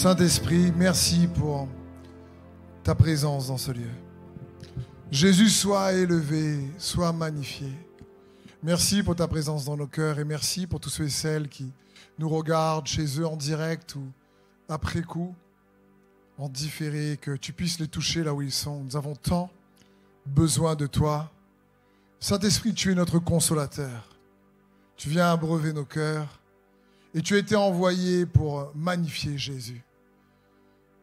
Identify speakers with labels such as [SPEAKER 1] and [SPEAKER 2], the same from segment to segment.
[SPEAKER 1] Saint-Esprit, merci pour ta présence dans ce lieu. Jésus, sois élevé, sois magnifié. Merci pour ta présence dans nos cœurs et merci pour tous ceux et celles qui nous regardent chez eux en direct ou après coup, en différé, que tu puisses les toucher là où ils sont. Nous avons tant besoin de toi. Saint-Esprit, tu es notre consolateur. Tu viens abreuver nos cœurs et tu as été envoyé pour magnifier Jésus.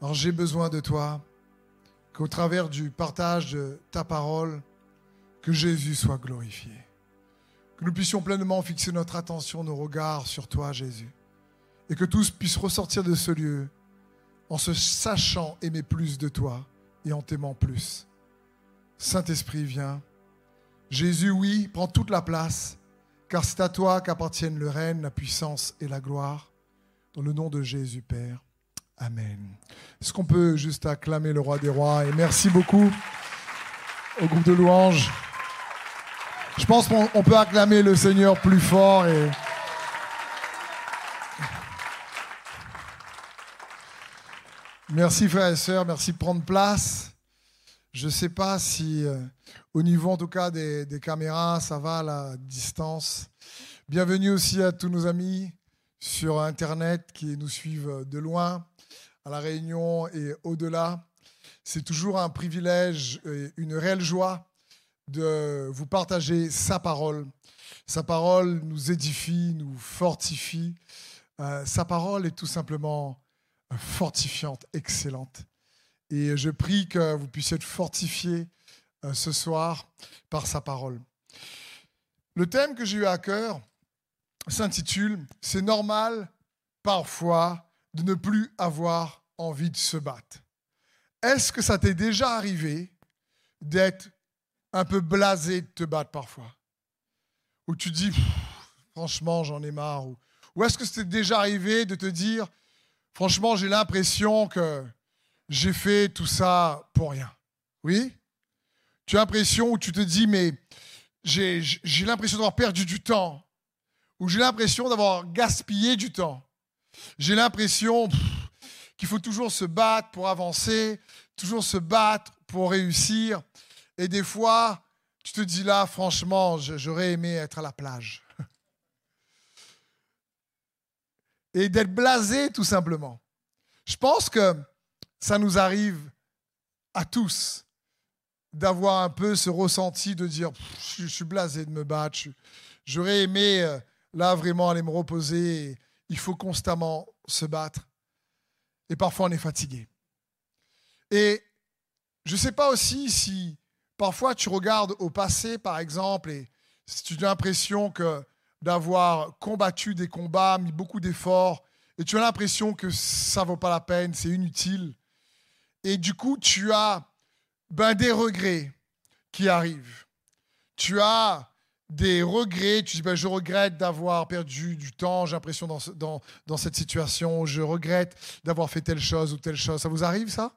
[SPEAKER 1] Alors j'ai besoin de toi, qu'au travers du partage de ta parole, que Jésus soit glorifié. Que nous puissions pleinement fixer notre attention, nos regards sur toi, Jésus. Et que tous puissent ressortir de ce lieu en se sachant aimer plus de toi et en t'aimant plus. Saint-Esprit, viens. Jésus, oui, prends toute la place, car c'est à toi qu'appartiennent le règne, la puissance et la gloire. Dans le nom de Jésus, Père. Amen. Est-ce qu'on peut juste acclamer le roi des rois? Et merci beaucoup au groupe de louanges. Je pense qu'on peut acclamer le Seigneur plus fort et. Merci frères et sœurs, merci de prendre place. Je ne sais pas si euh, au niveau en tout cas des, des, caméras, ça va à la distance. Bienvenue aussi à tous nos amis sur Internet qui nous suivent de loin, à La Réunion et au-delà. C'est toujours un privilège et une réelle joie de vous partager sa parole. Sa parole nous édifie, nous fortifie. Euh, sa parole est tout simplement fortifiante, excellente. Et je prie que vous puissiez être fortifiés euh, ce soir par sa parole. Le thème que j'ai eu à cœur s'intitule C'est normal parfois de ne plus avoir envie de se battre. Est-ce que ça t'est déjà arrivé d'être un peu blasé de te battre parfois? Ou tu dis, franchement, j'en ai marre. Ou, ou est-ce que c'était déjà arrivé de te dire, franchement, j'ai l'impression que j'ai fait tout ça pour rien? Oui? Tu as l'impression où tu te dis, mais j'ai l'impression d'avoir perdu du temps. Ou j'ai l'impression d'avoir gaspillé du temps? J'ai l'impression qu'il faut toujours se battre pour avancer, toujours se battre pour réussir. Et des fois, tu te dis là, franchement, j'aurais aimé être à la plage. Et d'être blasé, tout simplement. Je pense que ça nous arrive à tous d'avoir un peu ce ressenti de dire je, suis blasé de me battre, j'aurais aimé euh, là vraiment aller me reposer, il faut constamment se battre. Et parfois on est fatigué. Et je ne sais pas aussi si parfois tu regardes au passé par exemple et si tu as l'impression que d'avoir combattu des combats, mis beaucoup d'efforts, et tu as l'impression que ça ne vaut pas la peine, c'est inutile. Et du coup, tu as ben, des regrets qui arrivent. Tu as des regrets, tu dis ben, je regrette d'avoir perdu du temps, j'ai l'impression dans, dans, dans, cette situation, je regrette d'avoir fait telle chose ou telle chose. Ça vous arrive ça?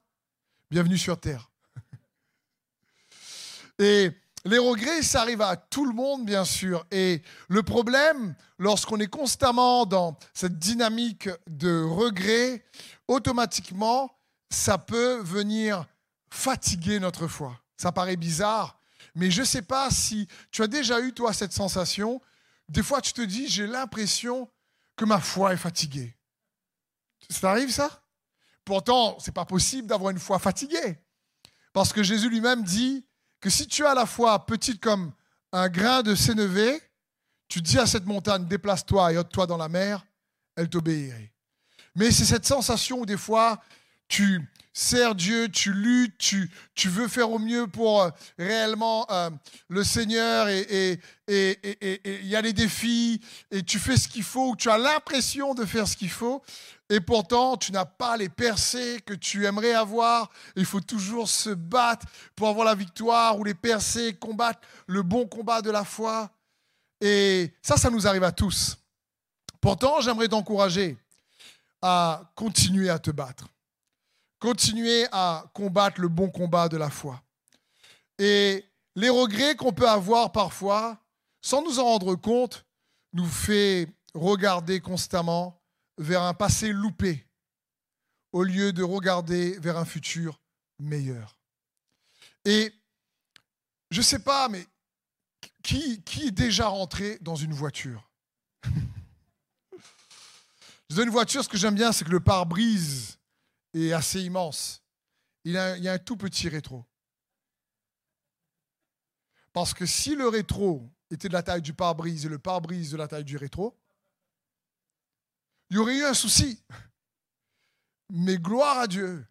[SPEAKER 1] Bienvenue sur Terre. Et les regrets, ça arrive à tout le monde, bien sûr. Et le problème, lorsqu'on est constamment dans cette dynamique de regrets, automatiquement, ça peut venir fatiguer notre foi. Ça paraît bizarre, mais je ne sais pas si tu as déjà eu, toi, cette sensation. Des fois, tu te dis, j'ai l'impression que ma foi est fatiguée. Ça arrive, ça? Pourtant, ce n'est pas possible d'avoir une foi fatiguée. Parce que Jésus lui-même dit que si tu as la foi petite comme un grain de sénévé, tu dis à cette montagne, déplace-toi et ôte-toi dans la mer, elle t'obéirait. Mais c'est cette sensation où des fois, tu sers Dieu, tu luttes, tu, veux faire au mieux pour euh, réellement euh, le Seigneur et il y a les défis et tu fais ce qu'il faut, tu as l'impression de faire ce qu'il faut, et pourtant tu n'as pas les percées que tu aimerais avoir. Il faut toujours se battre pour avoir la victoire ou les percées, combattre le bon combat de la foi. Et ça, ça nous arrive à tous. Pourtant, j'aimerais t'encourager à continuer à te battre continuer à combattre le bon combat de la foi. Et les regrets qu'on peut avoir parfois, sans nous en rendre compte, nous fait regarder constamment vers un passé loupé au lieu de regarder vers un futur meilleur. Et je ne sais pas, mais qui, qui est déjà rentré dans une voiture? Dans une voiture, ce que j'aime bien, c'est que le pare-brise est assez immense. Il, y a un tout petit rétro. Parce que si le rétro était de la taille du pare-brise et le pare-brise de la taille du rétro, il y aurait eu un souci. Mais gloire à Dieu.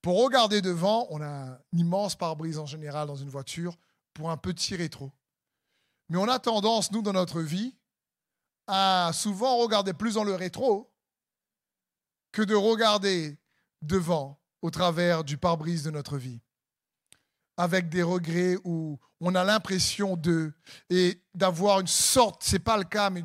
[SPEAKER 1] Pour regarder devant, on a un immense pare-brise en général dans une voiture pour un petit rétro. Mais on a tendance, nous, dans notre vie, à souvent regarder plus dans le rétro que de regarder devant au travers du pare-brise de notre vie avec des regrets où on a l'impression de et d'avoir une sorte, c'est pas le cas, mais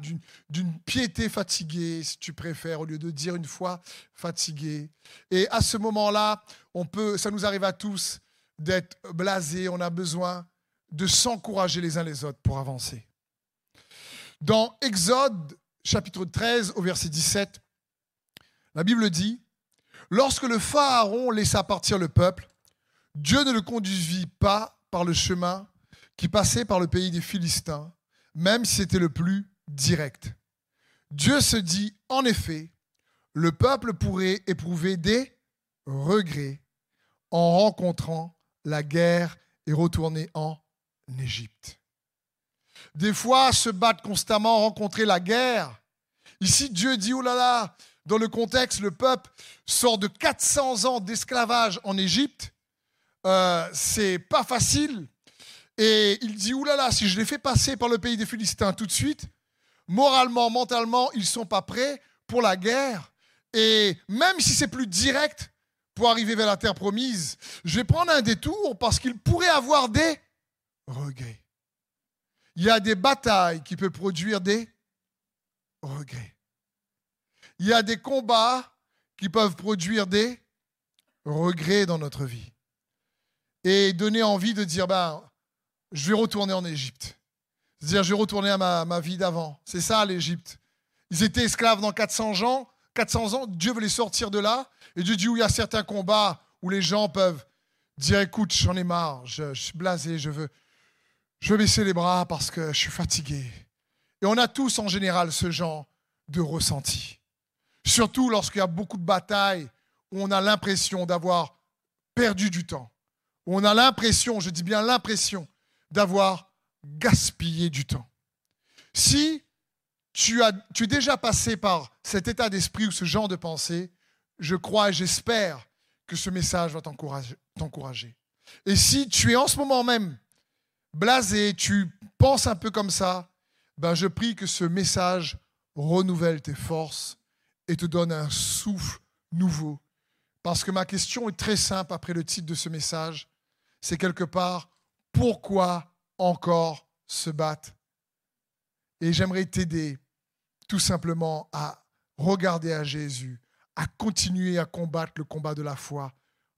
[SPEAKER 1] d'une piété fatiguée, si tu préfères, au lieu de dire une fois fatigué. Et à ce moment-là, on peut, ça nous arrive à tous d'être blasés. On a besoin de s'encourager les uns les autres pour avancer. Dans Exode chapitre 13 au verset 17, la Bible dit Lorsque le Pharaon laissa partir le peuple, Dieu ne le conduisit pas par le chemin qui passait par le pays des Philistins, même si c'était le plus direct. Dieu se dit, en effet, le peuple pourrait éprouver des regrets en rencontrant la guerre et retourner en Égypte. Des fois, se battre constamment, rencontrer la guerre. Ici, Dieu dit, oh là là, dans le contexte, le peuple sort de 400 ans d'esclavage en Égypte euh, c'est pas facile. Et il dit, oulala, si je les fais passer par le pays des Philistins tout de suite, moralement, mentalement, ils sont pas prêts pour la guerre. Et même si c'est plus direct pour arriver vers la terre promise, je vais prendre un détour parce qu'il pourrait avoir des regrets. Il y a des batailles qui peuvent produire des regrets. Il y a des combats qui peuvent produire des regrets dans notre vie et donner envie de dire, ben, je vais retourner en Égypte. C'est-à-dire, je vais retourner à ma, vie d'avant. C'est ça l'Égypte. Ils étaient esclaves dans 400 ans. 400 ans, Dieu veut les sortir de là. Et Dieu dit où il y a certains combats où les gens peuvent dire, écoute, j'en ai marre, je, suis blasé, je veux, je veux baisser les bras parce que je suis fatigué. Et on a tous en général ce genre de ressenti. Surtout lorsqu'il y a beaucoup de batailles où on a l'impression d'avoir perdu du temps on a l'impression, je dis bien l'impression, d'avoir gaspillé du temps. Si tu, as, es déjà passé par cet état d'esprit ou ce genre de pensée, je crois et j'espère que ce message va t'encourager. Et si tu es en ce moment même blasé, tu penses un peu comme ça, ben je prie que ce message renouvelle tes forces et te donne un souffle nouveau. Parce que ma question est très simple après le titre de ce message c'est quelque part pourquoi encore se battre? Et j'aimerais t'aider tout simplement à regarder à Jésus, à continuer à combattre le combat de la foi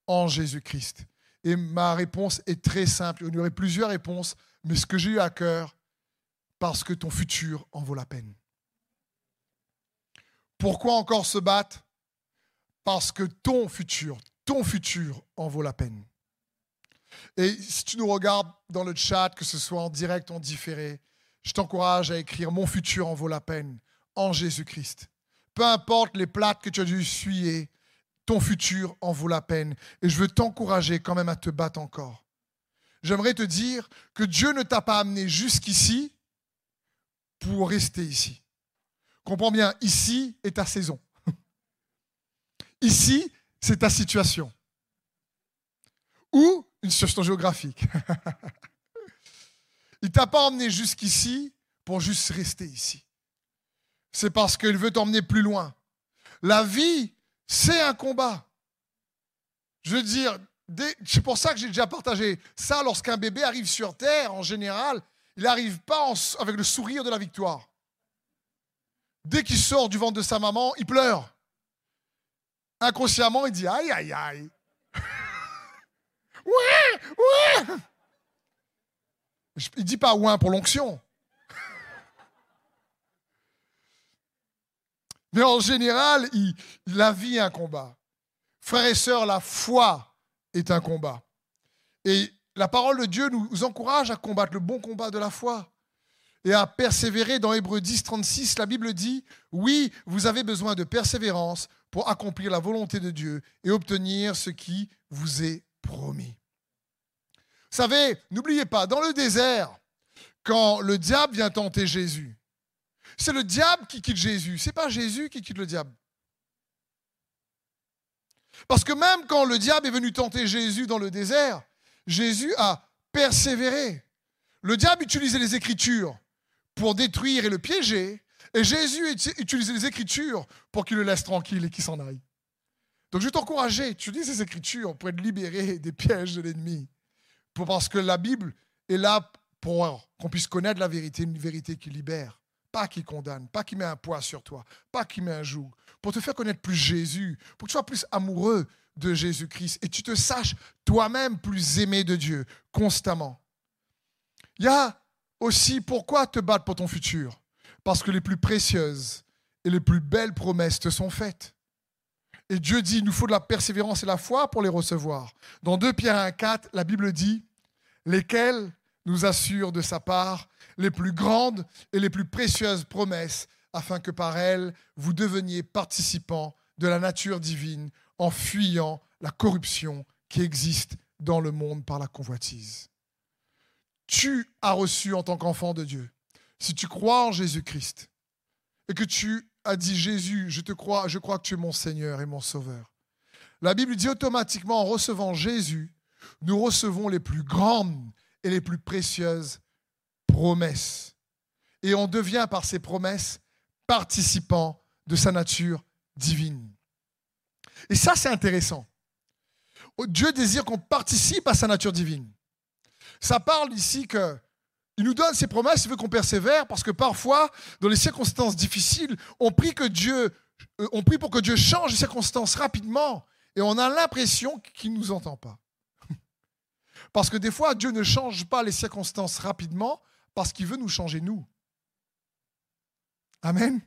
[SPEAKER 1] en Jésus-Christ. Et ma réponse est très simple. Il y aurait plusieurs réponses, mais ce que j'ai eu à cœur, parce que ton futur en vaut la peine. Pourquoi encore se battre? Parce que ton futur, ton futur en vaut la peine. Et si tu nous regardes dans le chat, que ce soit en direct ou en différé, je t'encourage à écrire Mon futur en vaut la peine en Jésus-Christ. Peu importe les plates que tu as dû essuyer, ton futur en vaut la peine. Et je veux t'encourager quand même à te battre encore. J'aimerais te dire que Dieu ne t'a pas amené jusqu'ici pour rester ici. Comprends bien, ici est ta saison. Ici, c'est ta situation. Ou une situation géographique. Il t'a pas emmené jusqu'ici pour juste rester ici. C'est parce qu'il veut t'emmener plus loin. La vie, c'est un combat. Je veux dire, c'est pour ça que j'ai déjà partagé ça. Lorsqu'un bébé arrive sur Terre, en général, il n'arrive pas avec le sourire de la victoire. Dès qu'il sort du ventre de sa maman, il pleure. Inconsciemment, il dit aïe, aïe, aïe. Ouais, ouais. Il dit pas ouin pour l'onction. Mais en général, il, la vie est un combat. Frères et sœurs, la foi est un combat. Et la parole de Dieu nous encourage à combattre le bon combat de la foi et à persévérer. Dans Hébreu 10, 36, la Bible dit, oui, vous avez besoin de persévérance pour accomplir la volonté de Dieu et obtenir ce qui vous est promis. Vous savez, n'oubliez pas, dans le désert, quand le diable vient tenter Jésus, c'est le diable qui quitte Jésus, c'est pas Jésus qui quitte le diable. Parce que même quand le diable est venu tenter Jésus dans le désert, Jésus a persévéré. Le diable utilisait les Écritures pour détruire et le piéger, et Jésus utilisait les Écritures pour qu'il le laisse tranquille et qu'il s'en aille. Donc je vais t'encourager, tu lis ces Écritures pour être libéré des pièges de l'ennemi, parce que la Bible est là pour qu'on puisse connaître la vérité, une vérité qui libère, pas qui condamne, pas qui met un poids sur toi, pas qui met un joug, pour te faire connaître plus Jésus, pour que tu sois plus amoureux de Jésus-Christ et tu te saches toi-même plus aimé de Dieu constamment. Il y a aussi pourquoi te battre pour ton futur? Parce que les plus précieuses et les plus belles promesses te sont faites. Et Dieu dit, il nous faut de la persévérance et la foi pour les recevoir. Dans 2 Pierre 1, 4, la Bible dit, lesquels nous assurent de sa part les plus grandes et les plus précieuses promesses, afin que par elles, vous deveniez participants de la nature divine en fuyant la corruption qui existe dans le monde par la convoitise. Tu as reçu en tant qu'enfant de Dieu, si tu crois en Jésus-Christ et que tu as dit Jésus, je te crois, je crois que tu es mon Seigneur et mon Sauveur. La Bible dit automatiquement en recevant Jésus, nous recevons les plus grandes et les plus précieuses promesses. Et on devient par ces promesses participant de sa nature divine. Et ça, c'est intéressant. Dieu désire qu'on participe à sa nature divine. Ça parle ici que il nous donne ses promesses, il veut qu'on persévère, parce que parfois, dans les circonstances difficiles, on prie que Dieu, euh, on prie pour que Dieu change les circonstances rapidement, et on a l'impression qu'il ne nous entend pas. Parce que des fois, Dieu ne change pas les circonstances rapidement, parce qu'il veut nous changer nous. Amen.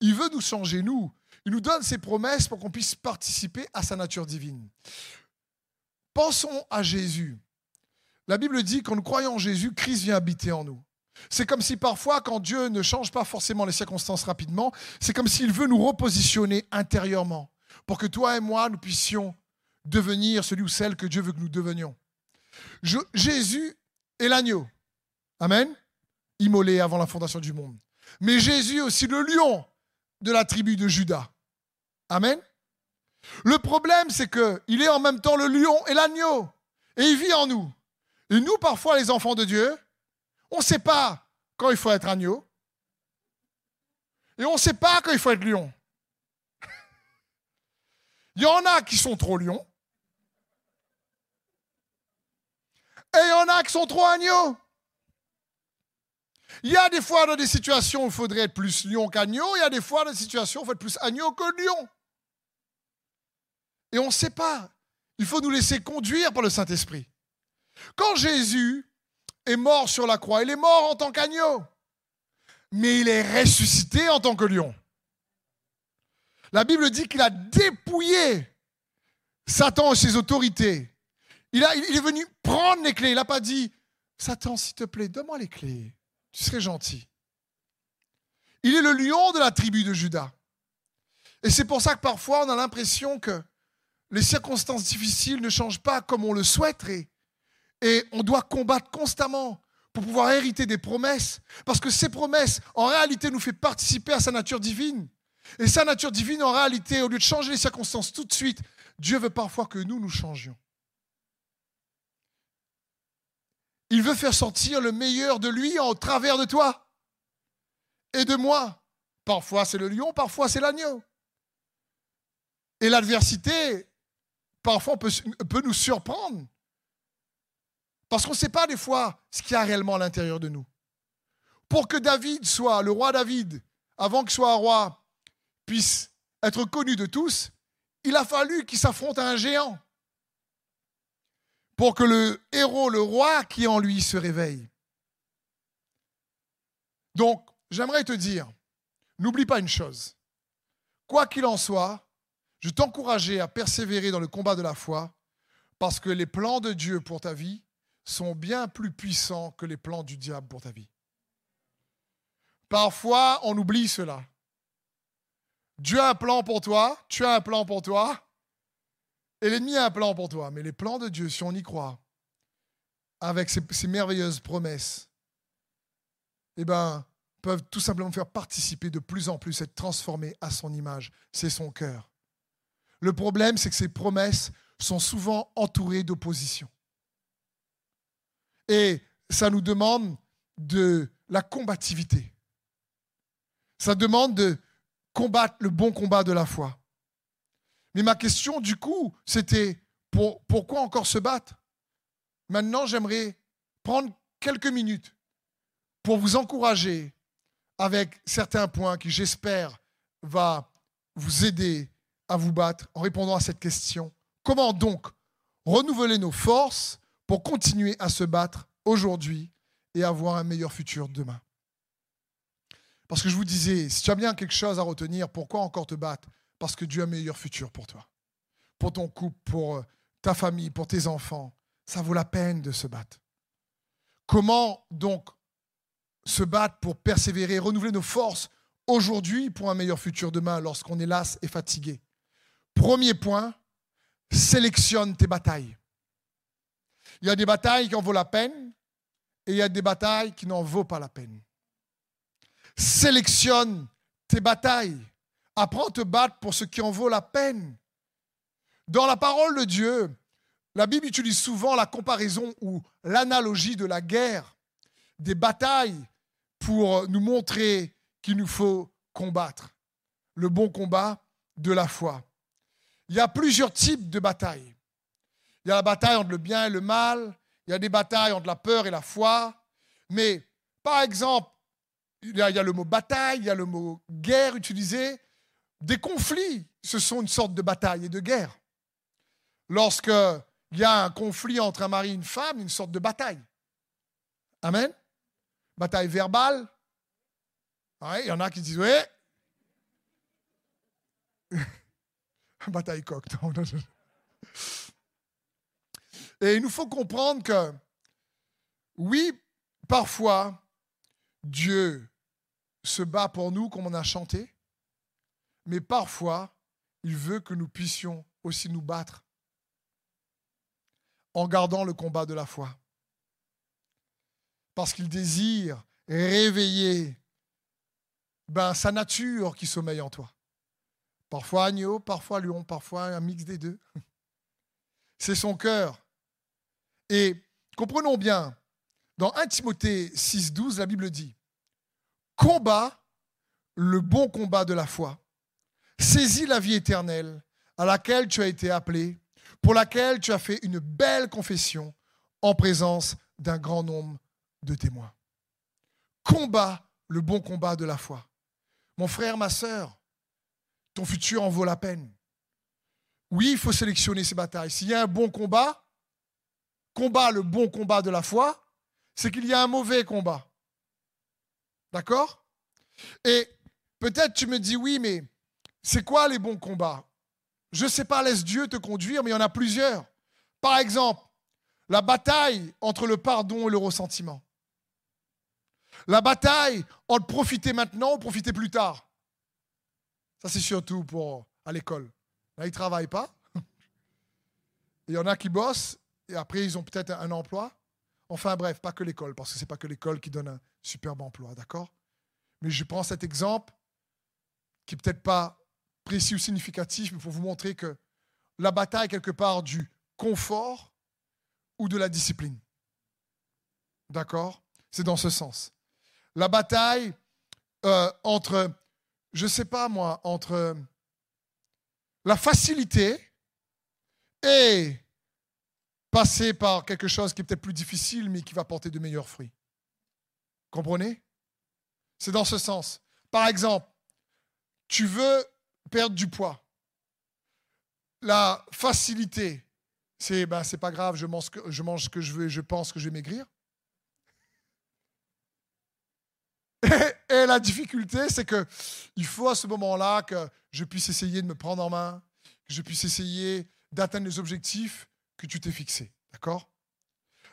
[SPEAKER 1] Il veut nous changer nous. Il nous donne ses promesses pour qu'on puisse participer à sa nature divine. Pensons à Jésus. La Bible dit qu'en nous croyant en Jésus, Christ vient habiter en nous. C'est comme si parfois, quand Dieu ne change pas forcément les circonstances rapidement, c'est comme s'il veut nous repositionner intérieurement pour que toi et moi, nous puissions devenir celui ou celle que Dieu veut que nous devenions. Jésus est l'agneau. Amen. Immolé avant la fondation du monde. Mais Jésus est aussi le lion de la tribu de Judas. Amen. Le problème, c'est qu'il est en même temps le lion et l'agneau. Et il vit en nous. Et nous, parfois, les enfants de Dieu, on ne sait pas quand il faut être agneau. Et on ne sait pas quand il faut être lion. il y en a qui sont trop lions. Et il y en a qui sont trop agneaux. Il y a des fois dans des situations où il faudrait être plus lion qu'agneau, il y a des fois dans des situations où il faut être plus agneau que lion. Et on ne sait pas. Il faut nous laisser conduire par le Saint-Esprit. Quand Jésus est mort sur la croix, il est mort en tant qu'agneau, mais il est ressuscité en tant que lion. La Bible dit qu'il a dépouillé Satan et ses autorités. Il, est venu prendre les clés. Il n'a pas dit, Satan, s'il te plaît, donne-moi les clés. Tu serais gentil. Il est le lion de la tribu de Judas. Et c'est pour ça que parfois on a l'impression que les circonstances difficiles ne changent pas comme on le souhaiterait. Et on doit combattre constamment pour pouvoir hériter des promesses. Parce que ces promesses, en réalité, nous font participer à sa nature divine. Et sa nature divine, en réalité, au lieu de changer les circonstances tout de suite, Dieu veut parfois que nous nous changions. Il veut faire sortir le meilleur de lui en travers de toi et de moi. Parfois c'est le lion, parfois c'est l'agneau. Et l'adversité, parfois, peut, peut nous surprendre. Parce qu'on ne sait pas des fois ce qu'il y a réellement à l'intérieur de nous. Pour que David soit, le roi David, avant qu'il soit un roi, puisse être connu de tous, il a fallu qu'il s'affronte à un géant pour que le héros, le roi qui est en lui se réveille. Donc, j'aimerais te dire, n'oublie pas une chose. Quoi qu'il en soit, je t'encourager à persévérer dans le combat de la foi parce que les plans de Dieu pour ta vie sont bien plus puissants que les plans du diable pour ta vie. Parfois, on oublie cela. Dieu a un plan pour toi, tu as un plan pour toi, et l'ennemi a un plan pour toi. Mais les plans de Dieu, si on y croit, avec ces, merveilleuses promesses, eh ben, peuvent tout simplement faire participer de plus en plus, être transformés à son image. C'est son cœur. Le problème, c'est que ces promesses sont souvent entourées d'opposition. Et ça nous demande de la combativité. Ça demande de combattre le bon combat de la foi. Mais ma question, du coup, c'était pour, pourquoi encore se battre? Maintenant, j'aimerais prendre quelques minutes pour vous encourager avec certains points qui, j'espère, va vous aider à vous battre en répondant à cette question. Comment donc renouveler nos forces pour continuer à se battre aujourd'hui et avoir un meilleur futur demain Parce que je vous disais, si tu as bien quelque chose à retenir, pourquoi encore te battre? Parce que Dieu a un meilleur futur pour toi, pour ton couple, pour euh, ta famille, pour tes enfants. Ça vaut la peine de se battre. Comment donc se battre pour persévérer, renouveler nos forces aujourd'hui pour un meilleur futur demain lorsqu'on est las et fatigué? Premier point, sélectionne tes batailles. Il y a des batailles qui en vaut la peine et il y a des batailles qui n'en vaut pas la peine. Sélectionne tes batailles. Apprends à te battre pour ce qui en vaut la peine. Dans la parole de Dieu, la Bible utilise souvent la comparaison ou l'analogie de la guerre, des batailles, pour nous montrer qu'il nous faut combattre le bon combat de la foi. Il y a plusieurs types de batailles. Il y a la bataille entre le bien et le mal, il y a des batailles entre la peur et la foi, mais par exemple, il y a, le mot bataille, il y a le mot guerre utilisé. Des conflits, ce sont une sorte de bataille et de guerre. Lorsque il y a un conflit entre un mari et une femme, une sorte de bataille. Amen. Bataille verbale. il y en a qui disent, oui. bataille coq. Et il nous faut comprendre que, oui, parfois, Dieu se bat pour nous comme on a chanté, mais parfois, il veut que nous puissions aussi nous battre en gardant le combat de la foi. Parce qu'il désire réveiller ben, sa nature qui sommeille en toi. Parfois agneau, parfois lion, parfois un mix des deux. C'est son cœur. Et comprenons bien, dans 1 Timothée 6,12, la Bible dit Combat le bon combat de la foi, saisis la vie éternelle à laquelle tu as été appelé pour laquelle tu as fait une belle confession en présence d'un grand nombre de témoins. Combat le bon combat de la foi. Mon frère, ma sœur, ton futur en vaut la peine. Oui, il faut sélectionner ses batailles. S'il y a un bon combat, le bon combat de la foi, c'est qu'il y a un mauvais combat. D'accord? Et peut-être tu me dis oui, mais c'est quoi les bons combats? Je ne sais pas, laisse Dieu te conduire, mais il y en a plusieurs. Par exemple, la bataille entre le pardon et le ressentiment. La bataille entre profiter maintenant ou profiter plus tard. Ça, c'est surtout pour à l'école. Là, ils ne travaillent pas. Il y en a qui bossent et après, ils ont peut-être un emploi. Enfin, bref, pas que l'école, parce que ce n'est pas que l'école qui donne un superbe emploi, d'accord? Mais je prends cet exemple qui n'est peut-être pas précis ou significatif, mais pour vous montrer que la bataille est quelque part du confort ou de la discipline. D'accord? C'est dans ce sens. La bataille euh, entre, je ne sais pas moi, entre la facilité et passer par quelque chose qui est peut-être plus difficile, mais qui va porter de meilleurs fruits. Comprenez? C'est dans ce sens. Par exemple, tu veux perdre du poids. La facilité, c'est ben, c'est pas grave, je mange, ce que, je veux et je pense que je vais maigrir. Et, et la difficulté, c'est que il faut à ce moment-là que je puisse essayer de me prendre en main. que je puisse essayer d'atteindre les objectifs que tu t'es fixés. D'accord?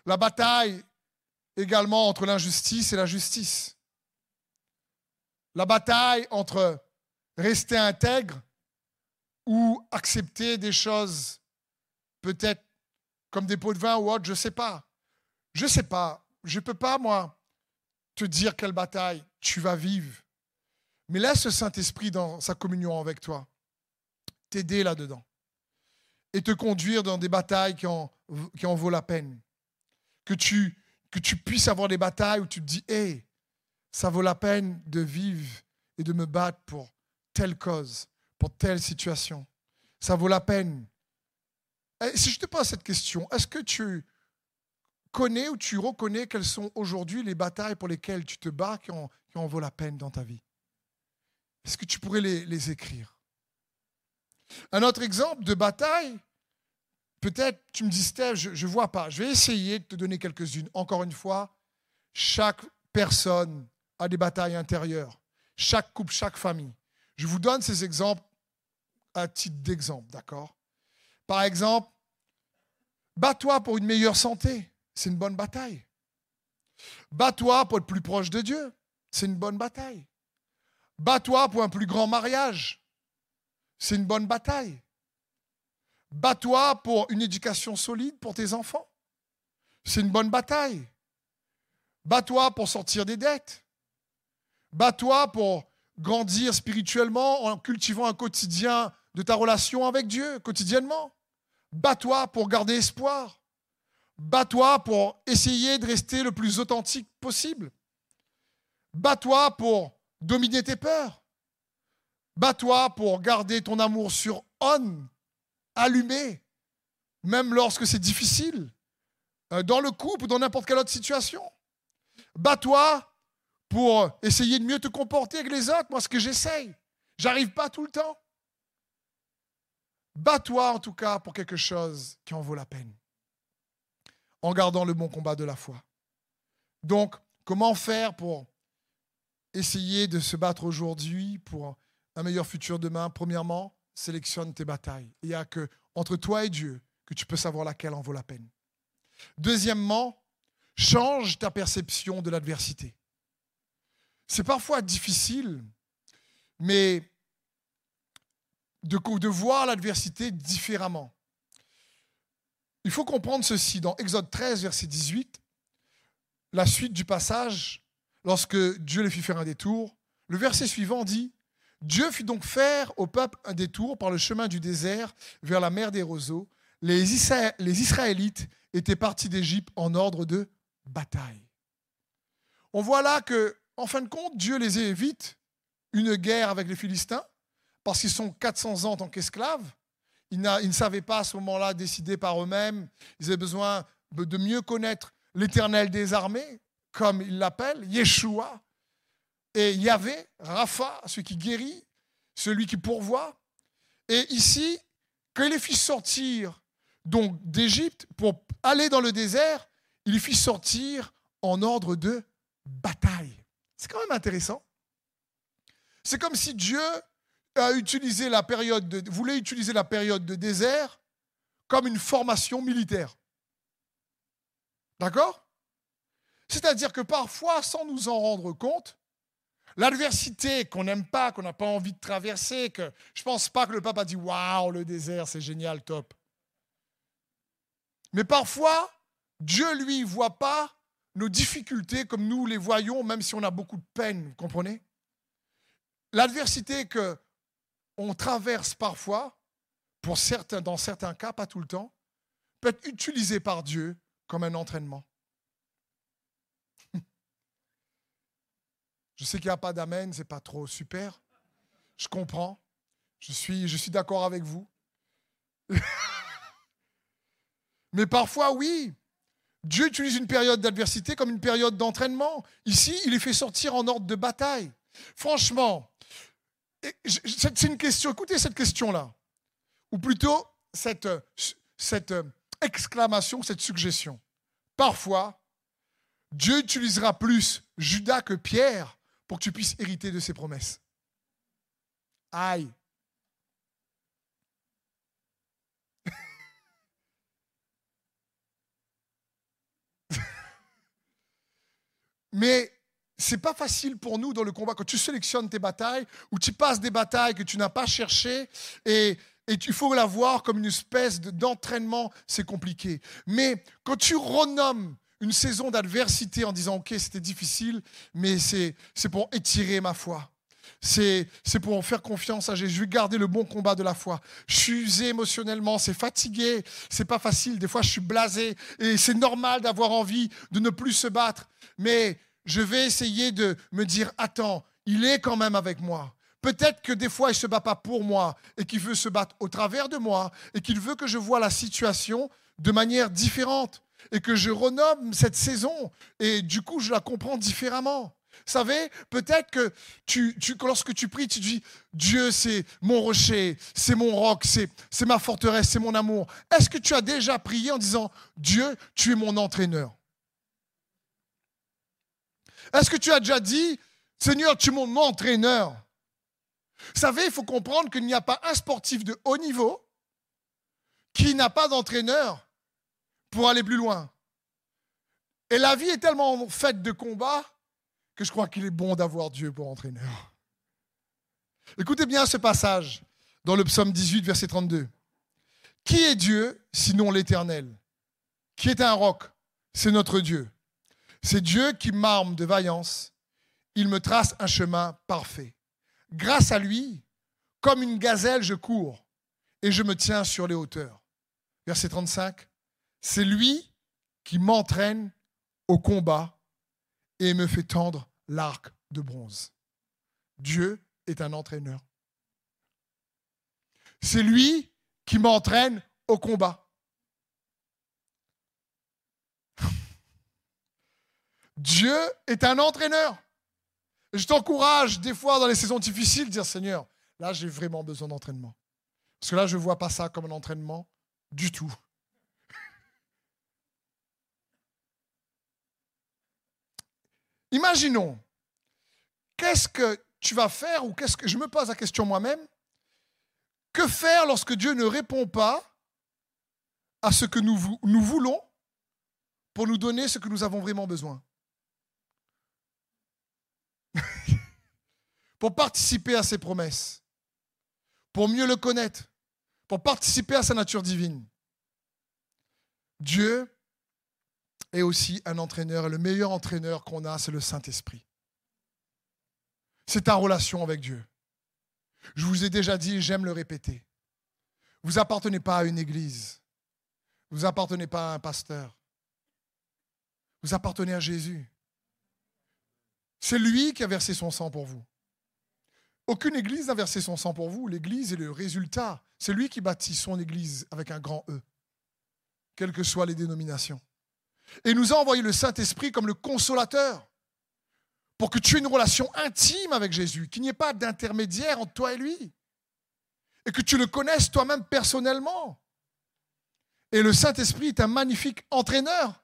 [SPEAKER 1] La bataille également entre l'injustice et la justice. La bataille entre rester intègre ou accepter des choses peut-être comme des pots de vin ou autre, je ne sais pas. Je ne sais pas. Je ne peux pas, moi, te dire quelle bataille tu vas vivre. Mais laisse le Saint-Esprit dans sa communion avec toi, t'aider là-dedans et te conduire dans des batailles qui en, qui vaut la peine. Que tu, puisses avoir des batailles où tu te dis, hé, ça vaut la peine de vivre et de me battre pour telle cause, pour telle situation. Ça vaut la peine. Si je te pose cette question, est-ce que tu connais ou tu reconnais quelles sont aujourd'hui les batailles pour lesquelles tu te bats qui en, qui vaut la peine dans ta vie? Est-ce que tu pourrais les écrire? Un autre exemple de bataille, peut-être tu me dis, je ne vois pas. Je vais essayer de te donner quelques-unes. Encore une fois, chaque personne a des batailles intérieures. Chaque couple, chaque famille. Je vous donne ces exemples à titre d'exemple, d'accord? Par exemple, bats-toi pour une meilleure santé. C'est une bonne bataille. Bats-toi pour être plus proche de Dieu. C'est une bonne bataille. Bats-toi pour un plus grand mariage. C'est une bonne bataille. Bats-toi pour une éducation solide pour tes enfants. C'est une bonne bataille. Bats-toi pour sortir des dettes. Bats-toi pour grandir spirituellement en cultivant un quotidien de ta relation avec Dieu quotidiennement. Bats-toi pour garder espoir. Bats-toi pour essayer de rester le plus authentique possible. Bats-toi pour dominer tes peurs. Bats-toi pour garder ton amour sur on, allumé, même lorsque c'est difficile, euh, dans le couple ou dans n'importe quelle autre situation. Bats-toi pour essayer de mieux te comporter avec les autres. Moi, ce que j'essaye, j'arrive pas tout le temps. Bats-toi en tout cas pour quelque chose qui en vaut la peine, en gardant le bon combat de la foi. Donc, comment faire pour essayer de se battre aujourd'hui pour un meilleur futur demain Premièrement, sélectionne tes batailles. Il n'y a que entre toi et Dieu que tu peux savoir laquelle en vaut la peine. Deuxièmement, change ta perception de l'adversité. C'est parfois difficile, mais de, de voir l'adversité différemment. Il faut comprendre ceci dans Exode 13, verset 18, la suite du passage, lorsque Dieu les fit faire un détour. Le verset suivant dit Dieu fit donc faire au peuple un détour par le chemin du désert vers la mer des roseaux. Les, Israélites étaient partis d'Égypte en ordre de bataille. On voit là que en fin de compte, Dieu les évite une guerre avec les Philistins, parce qu'ils sont 400 ans en tant qu'esclaves. Ils, ne savaient pas à ce moment-là décider par eux-mêmes. Ils avaient besoin de mieux connaître l'éternel des armées, comme ils l'appellent, Yeshua, et Yahvé, Rapha, celui qui guérit, celui qui pourvoit. Et ici, quand il les fit sortir donc d'Égypte pour aller dans le désert, il les fit sortir en ordre de bataille. C'est quand même intéressant. C'est comme si Dieu a utilisé la période de, voulait utiliser la période de désert comme une formation militaire. D'accord? C'est-à-dire que parfois, sans nous en rendre compte, l'adversité qu'on n'aime pas, qu'on n'a pas envie de traverser, que je ne pense pas que le pape a dit Waouh, le désert, c'est génial, top. Mais parfois, Dieu, lui, ne voit pas nos difficultés comme nous les voyons, même si on a beaucoup de peine, vous comprenez? L'adversité que on traverse parfois, pour dans certains cas, pas tout le temps, peut être utilisée par Dieu comme un entraînement. Je sais qu'il n'y a pas d'amen, c'est pas trop super. Je comprends. Je suis, d'accord avec vous. Mais parfois, oui, Dieu utilise une période d'adversité comme une période d'entraînement. Ici, il les fait sortir en ordre de bataille. Franchement, c'est une question, écoutez cette question-là, ou plutôt cette, cette exclamation, cette suggestion. Parfois, Dieu utilisera plus Judas que Pierre pour que tu puisses hériter de ses promesses. Aïe. Mais c'est pas facile pour nous dans le combat. Quand tu sélectionnes tes batailles ou tu passes des batailles que tu n'as pas cherchées et, et il faut la voir comme une espèce d'entraînement, c'est compliqué. Mais quand tu renommes une saison d'adversité en disant, OK, c'était difficile, mais c'est pour étirer ma foi. C'est pour faire confiance à Jésus, garder le bon combat de la foi. Je suis usé émotionnellement, c'est fatigué, c'est pas facile. Des fois, je suis blasé et c'est normal d'avoir envie de ne plus se battre. Mais je vais essayer de me dire attends, il est quand même avec moi. Peut-être que des fois, il ne se bat pas pour moi et qu'il veut se battre au travers de moi et qu'il veut que je vois la situation de manière différente et que je renomme cette saison et du coup, je la comprends différemment. Vous savez, peut-être que lorsque tu pries, tu dis Dieu, c'est mon rocher, c'est mon roc, c'est, c'est ma forteresse, c'est mon amour. Est-ce que tu as déjà prié en disant Dieu, tu es mon entraîneur? Est-ce que tu as déjà dit, Seigneur, tu es mon entraîneur? Vous savez, il faut comprendre qu'il n'y a pas un sportif de haut niveau qui n'a pas d'entraîneur pour aller plus loin. Et la vie est tellement faite de combats que je crois qu'il est bon d'avoir Dieu pour entraîneur. Écoutez bien ce passage dans le psaume 18, verset 32. Qui est Dieu sinon l'Éternel? Qui est un roc? C'est notre Dieu. C'est Dieu qui m'arme de vaillance. Il me trace un chemin parfait. Grâce à lui, comme une gazelle, je cours et je me tiens sur les hauteurs. Verset 35. C'est lui qui m'entraîne au combat et me fait tendre l'arc de bronze. Dieu est un entraîneur. C'est lui qui m'entraîne au combat. Dieu est un entraîneur. je t'encourage des fois dans les saisons difficiles dire Seigneur, là j'ai vraiment besoin d'entraînement. Parce que là je ne vois pas ça comme un entraînement du tout. Imaginons, qu'est-ce que tu vas faire ou qu'est-ce que je me pose la question moi-même Que faire lorsque Dieu ne répond pas à ce que nous, nous voulons pour nous donner ce que nous avons vraiment besoin? Pour participer à ses promesses, pour mieux le connaître, pour participer à sa nature divine. Dieu est aussi un entraîneur et le meilleur entraîneur qu'on a, c'est le Saint-Esprit. C'est ta relation avec Dieu. Je vous ai déjà dit, j'aime le répéter. Vous appartenez pas à une église. Vous appartenez pas à un pasteur. Vous appartenez à Jésus. C'est lui qui a versé son sang pour vous. Aucune église n'a versé son sang pour vous. L'église est le résultat. C'est lui qui bâtit son église avec un grand E, quelles que soient les dénominations. Et nous a envoyé le Saint-Esprit comme le consolateur pour que tu aies une relation intime avec Jésus, qu'il n'y ait pas d'intermédiaire entre toi et lui, et que tu le connaisses toi-même personnellement. Et le Saint-Esprit est un magnifique entraîneur.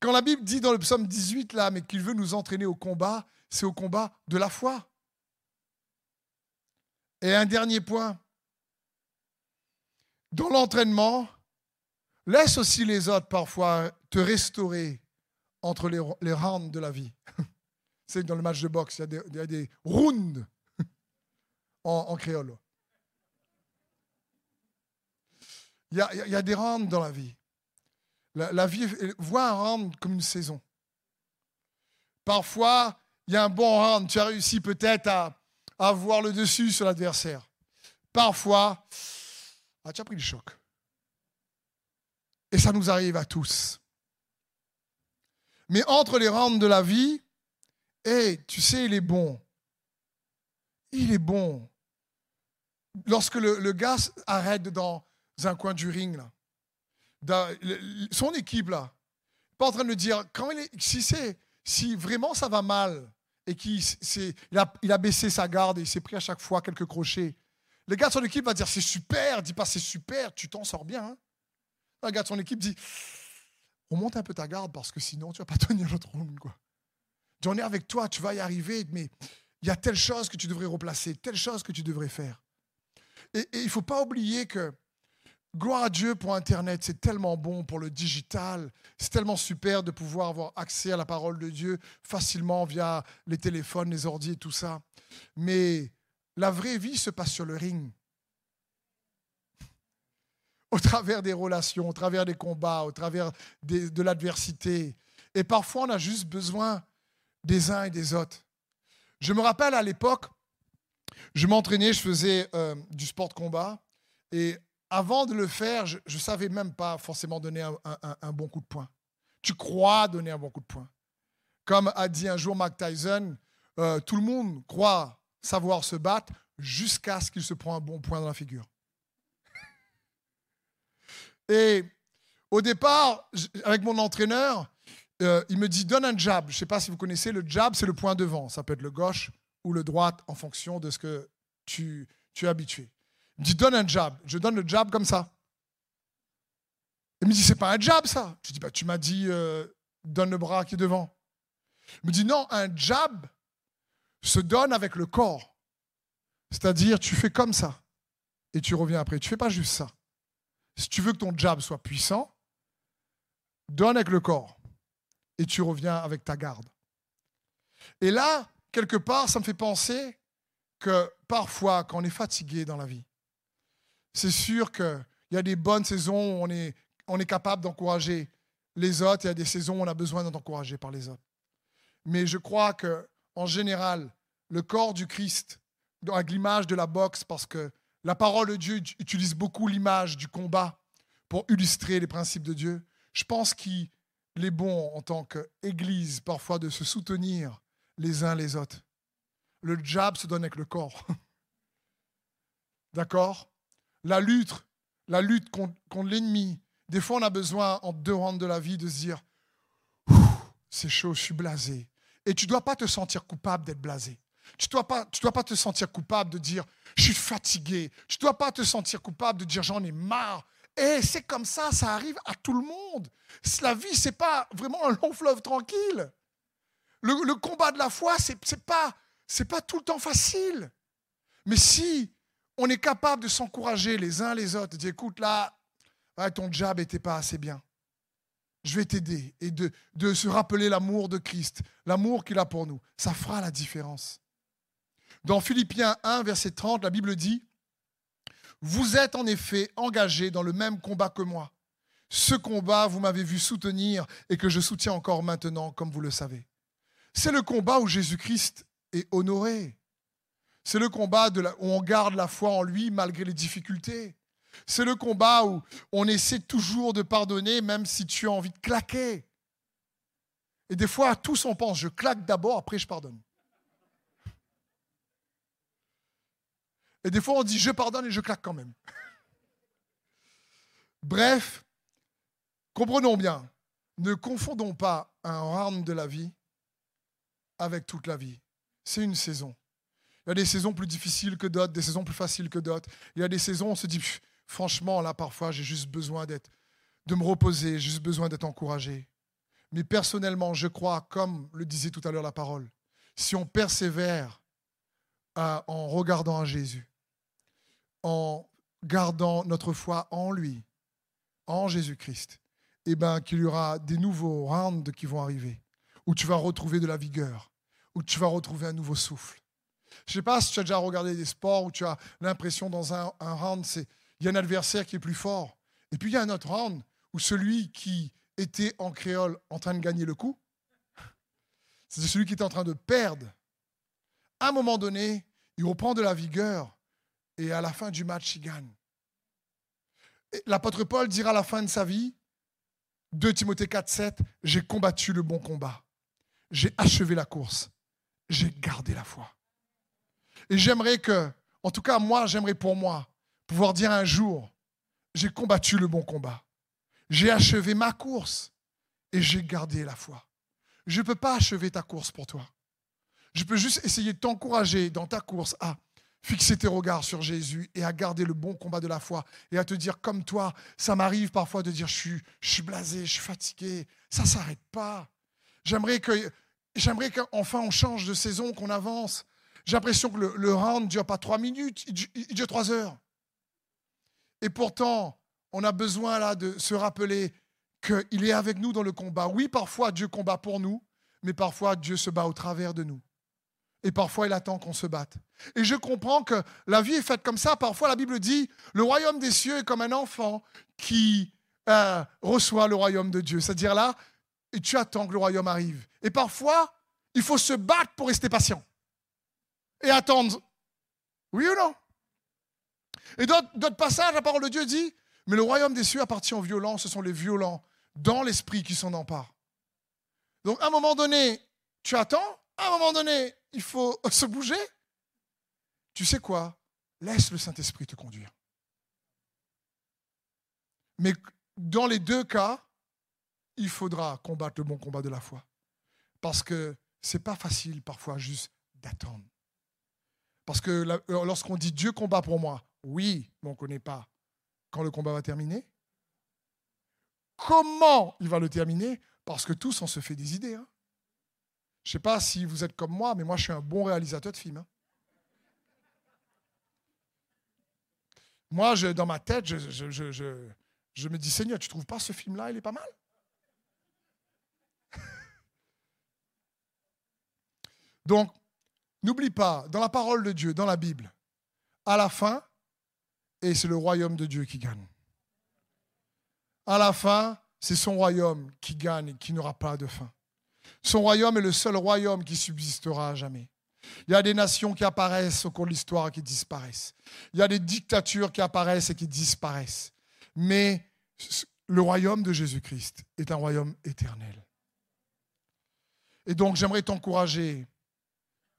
[SPEAKER 1] Quand la Bible dit dans le psaume 18, là, mais qu'il veut nous entraîner au combat, c'est au combat de la foi. Et un dernier point. Dans l'entraînement, laisse aussi les autres parfois te restaurer entre les, rounds de la vie. C'est dans le match de boxe, il y a des, rounds en, créole. Il y, a, des rounds dans la vie. La, vie voit un round comme une saison. Parfois, il y a un bon round, tu as réussi peut-être à, avoir le dessus sur l'adversaire. Parfois, ah, tu as pris le choc. Et ça nous arrive à tous. Mais entre les rounds de la vie, tu sais, il est bon. Il est bon. Lorsque le, gars arrête dans un coin du ring, son équipe là, pas en train de dire quand il est, si c'est si vraiment ça va mal et qu'il il a, il a baissé sa garde et il s'est pris à chaque fois quelques crochets, le gars de son équipe va dire c'est super, dis pas c'est super, tu t'en sors bien. Hein. Le gars de son équipe dit remonte un peu ta garde parce que sinon tu vas pas tenir l'autre round quoi. J'en ai avec toi, tu vas y arriver, mais il y a telle chose que tu devrais replacer, telle chose que tu devrais faire. Et, il faut pas oublier que Gloire à Dieu pour Internet, c'est tellement bon pour le digital, c'est tellement super de pouvoir avoir accès à la parole de Dieu facilement via les téléphones, les ordi et tout ça. Mais la vraie vie se passe sur le ring. Au travers des relations, au travers des combats, au travers de l'adversité. Et parfois, on a juste besoin des uns et des autres. Je me rappelle à l'époque, je m'entraînais, je faisais euh, du sport de combat. Et avant de le faire, je ne savais même pas forcément donner un, bon coup de poing. Tu crois donner un bon coup de poing. Comme a dit un jour Mike Tyson, euh, tout le monde croit savoir se battre jusqu'à ce qu'il se prend un bon point dans la figure. Et au départ, avec mon entraîneur, euh, il me dit donne un jab. Je ne sais pas si vous connaissez le jab, c'est le point devant. Ça peut être le gauche ou le droite en fonction de ce que tu, es habitué. Il me dit donne un jab. Je donne le jab comme ça. Il me dit c'est pas un jab ça. Je dis bah tu m'as dit euh, donne le bras qui est devant. Il me dit non, un jab se donne avec le corps. C'est-à-dire tu fais comme ça et tu reviens après. Tu fais pas juste ça. Si tu veux que ton jab soit puissant, donne avec le corps et tu reviens avec ta garde. Et là, quelque part, ça me fait penser que parfois, quand on est fatigué dans la vie, c'est sûr qu'il y a des bonnes saisons où on est, on est capable d'encourager les autres, et il y a des saisons où on a besoin d'être encouragé par les autres. Mais je crois que, en général, le corps du Christ, avec l'image de la boxe, parce que la parole de Dieu utilise beaucoup l'image du combat pour illustrer les principes de Dieu, je pense qu'il est bon en tant qu'Église parfois de se soutenir les uns les autres. Le jab se donne avec le corps. D'accord? La lutte, la lutte contre, l'ennemi. Des fois, on a besoin, en deux rangs de la vie, de se dire c'est chaud, je suis blasé. Et tu ne dois pas te sentir coupable d'être blasé. Tu ne dois, pas, te sentir coupable de dire je suis fatigué. Tu ne dois pas te sentir coupable de dire j'en ai marre. Et c'est comme ça, ça arrive à tout le monde. La vie, ce n'est pas vraiment un long fleuve tranquille. Le, combat de la foi, ce n'est pas, tout le temps facile. Mais si on est capable de s'encourager les uns les autres, de dire écoute, là, ton job n'était pas assez bien. Je vais t'aider. Et de se rappeler l'amour de Christ, l'amour qu'il a pour nous. Ça fera la différence. Dans Philippiens 1, verset 30, la Bible dit Vous êtes en effet engagés dans le même combat que moi. Ce combat, vous m'avez vu soutenir et que je soutiens encore maintenant, comme vous le savez. C'est le combat où Jésus-Christ est honoré. C'est le combat où on garde la foi en lui malgré les difficultés. C'est le combat où on essaie toujours de pardonner même si tu as envie de claquer. Et des fois, tous on pense, je claque d'abord, après je pardonne. Et des fois, on dit je pardonne et je claque quand même. Bref, comprenons bien, ne confondons pas un round de la vie avec toute la vie. C'est une saison. Il y a des saisons plus difficiles que d'autres, des saisons plus faciles que d'autres. Il y a des saisons où on se dit, franchement, là, parfois, j'ai juste besoin d'être, de me reposer, j'ai juste besoin d'être encouragé. Mais personnellement, je crois, comme le disait tout à l'heure la parole, si on persévère en regardant à Jésus, en gardant notre foi en lui, en Jésus-Christ, eh ben, qu'il y aura des nouveaux rounds qui vont arriver, où tu vas retrouver de la vigueur, où tu vas retrouver un nouveau souffle. Je ne sais pas si tu as déjà regardé des sports où tu as l'impression dans un, un round, il y a un adversaire qui est plus fort. Et puis il y a un autre round où celui qui était en créole en train de gagner le coup, c'est celui qui était en train de perdre. À un moment donné, il reprend de la vigueur et à la fin du match, il gagne. L'apôtre Paul dira à la fin de sa vie, 2 Timothée 4, 7, j'ai combattu le bon combat, j'ai achevé la course, j'ai gardé la foi. Et j'aimerais que, en tout cas moi, j'aimerais pour moi, pouvoir dire un jour, j'ai combattu le bon combat, j'ai achevé ma course et j'ai gardé la foi. Je ne peux pas achever ta course pour toi. Je peux juste essayer de t'encourager dans ta course à fixer tes regards sur Jésus et à garder le bon combat de la foi et à te dire comme toi, ça m'arrive parfois de dire je suis, je suis blasé, je suis fatigué, ça ne s'arrête pas. J'aimerais que j'aimerais qu'enfin on change de saison, qu'on avance. J'ai l'impression que le, round ne dure pas trois minutes, il dure, trois heures. Et pourtant, on a besoin là de se rappeler qu'il est avec nous dans le combat. Oui, parfois Dieu combat pour nous, mais parfois Dieu se bat au travers de nous. Et parfois il attend qu'on se batte. Et je comprends que la vie est faite comme ça. Parfois la Bible dit, le royaume des cieux est comme un enfant qui euh, reçoit le royaume de Dieu. C'est-à-dire là, tu attends que le royaume arrive. Et parfois, il faut se battre pour rester patient. Et attendre. Oui ou non? Et d'autres passages, la parole de Dieu dit, mais le royaume des cieux appartient aux violents, ce sont les violents dans l'esprit qui s'en emparent. Donc à un moment donné, tu attends, à un moment donné, il faut se bouger. Tu sais quoi? Laisse le Saint-Esprit te conduire. Mais dans les deux cas, il faudra combattre le bon combat de la foi. Parce que ce n'est pas facile parfois juste d'attendre. Parce que lorsqu'on dit Dieu combat pour moi, oui, mais on ne connaît pas quand le combat va terminer. Comment il va le terminer? Parce que tous, on se fait des idées. Hein. Je ne sais pas si vous êtes comme moi, mais moi, je suis un bon réalisateur de films. Hein. Moi, dans ma tête, je, je, me dis, Seigneur, tu ne trouves pas ce film-là, il est pas mal? Donc, n'oublie pas, dans la parole de Dieu, dans la Bible, à la fin, et c'est le royaume de Dieu qui gagne. À la fin, c'est son royaume qui gagne et qui n'aura pas de fin. Son royaume est le seul royaume qui subsistera à jamais. Il y a des nations qui apparaissent au cours de l'histoire et qui disparaissent. Il y a des dictatures qui apparaissent et qui disparaissent. Mais le royaume de Jésus-Christ est un royaume éternel. Et donc j'aimerais t'encourager,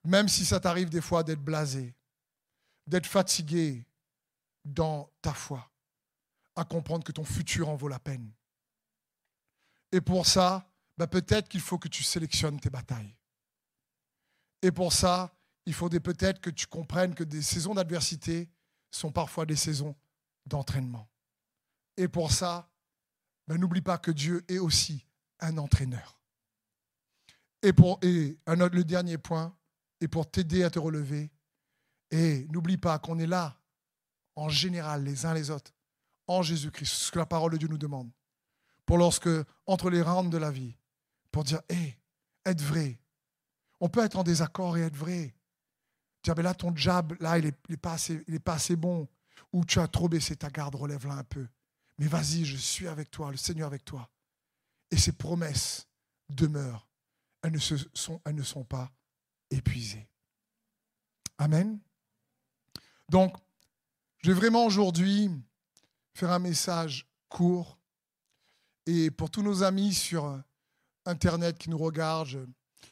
[SPEAKER 1] même si ça t'arrive des fois d'être blasé, d'être fatigué, dans ta foi, à comprendre que ton futur en vaut la peine. Et pour ça, bah, peut-être qu'il faut que tu sélectionnes tes batailles. Et pour ça, il faudrait peut-être que tu comprennes que des saisons d'adversité sont parfois des saisons d'entraînement. Et pour ça, bah, n'oublie pas que Dieu est aussi un entraîneur. Et, pour, le dernier point, et pour t'aider à te relever, et n'oublie pas qu'on est là en général, les uns les autres, en Jésus-Christ, ce que la parole de Dieu nous demande. Pour lorsque, entre les rangs de la vie, pour dire, hé, être vrai. On peut être en désaccord et être vrai. Dire, mais là, ton jab, là, il n'est est pas, assez, pas assez bon. Ou tu as trop baissé ta garde, relève-la un peu. Mais vas-y, je suis avec toi, le Seigneur avec toi. Et ces promesses demeurent. Elles ne, sont, elles ne sont pas épuisées. Amen. Donc, je vais vraiment aujourd'hui faire un message court. Et pour tous nos amis sur Internet qui nous regardent, je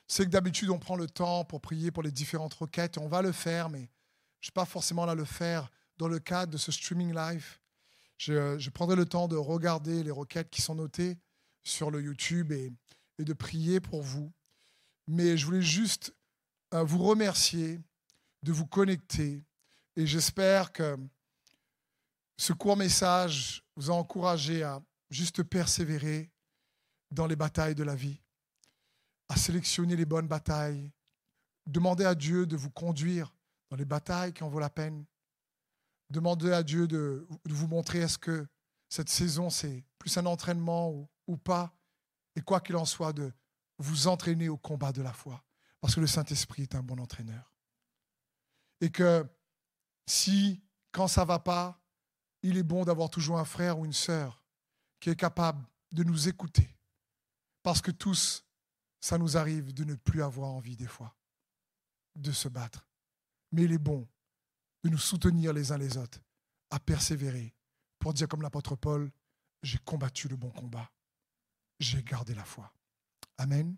[SPEAKER 1] sais que d'habitude on prend le temps pour prier pour les différentes requêtes. On va le faire, mais je ne suis pas forcément là le faire dans le cadre de ce streaming live. Je, prendrai le temps de regarder les requêtes qui sont notées sur le YouTube et, et de prier pour vous. Mais je voulais juste euh, vous remercier de vous connecter. Et j'espère que ce court message vous a encouragé à juste persévérer dans les batailles de la vie, à sélectionner les bonnes batailles, demander à Dieu de vous conduire dans les batailles qui en vaut la peine, demander à Dieu de, vous montrer est-ce que cette saison c'est plus un entraînement ou, ou pas, et quoi qu'il en soit, de vous entraîner au combat de la foi, parce que le Saint-Esprit est un bon entraîneur. Et que si, quand ça ne va pas, il est bon d'avoir toujours un frère ou une sœur qui est capable de nous écouter. Parce que tous, ça nous arrive de ne plus avoir envie des fois de se battre. Mais il est bon de nous soutenir les uns les autres, à persévérer, pour dire comme l'apôtre Paul, j'ai combattu le bon combat, j'ai gardé la foi. Amen.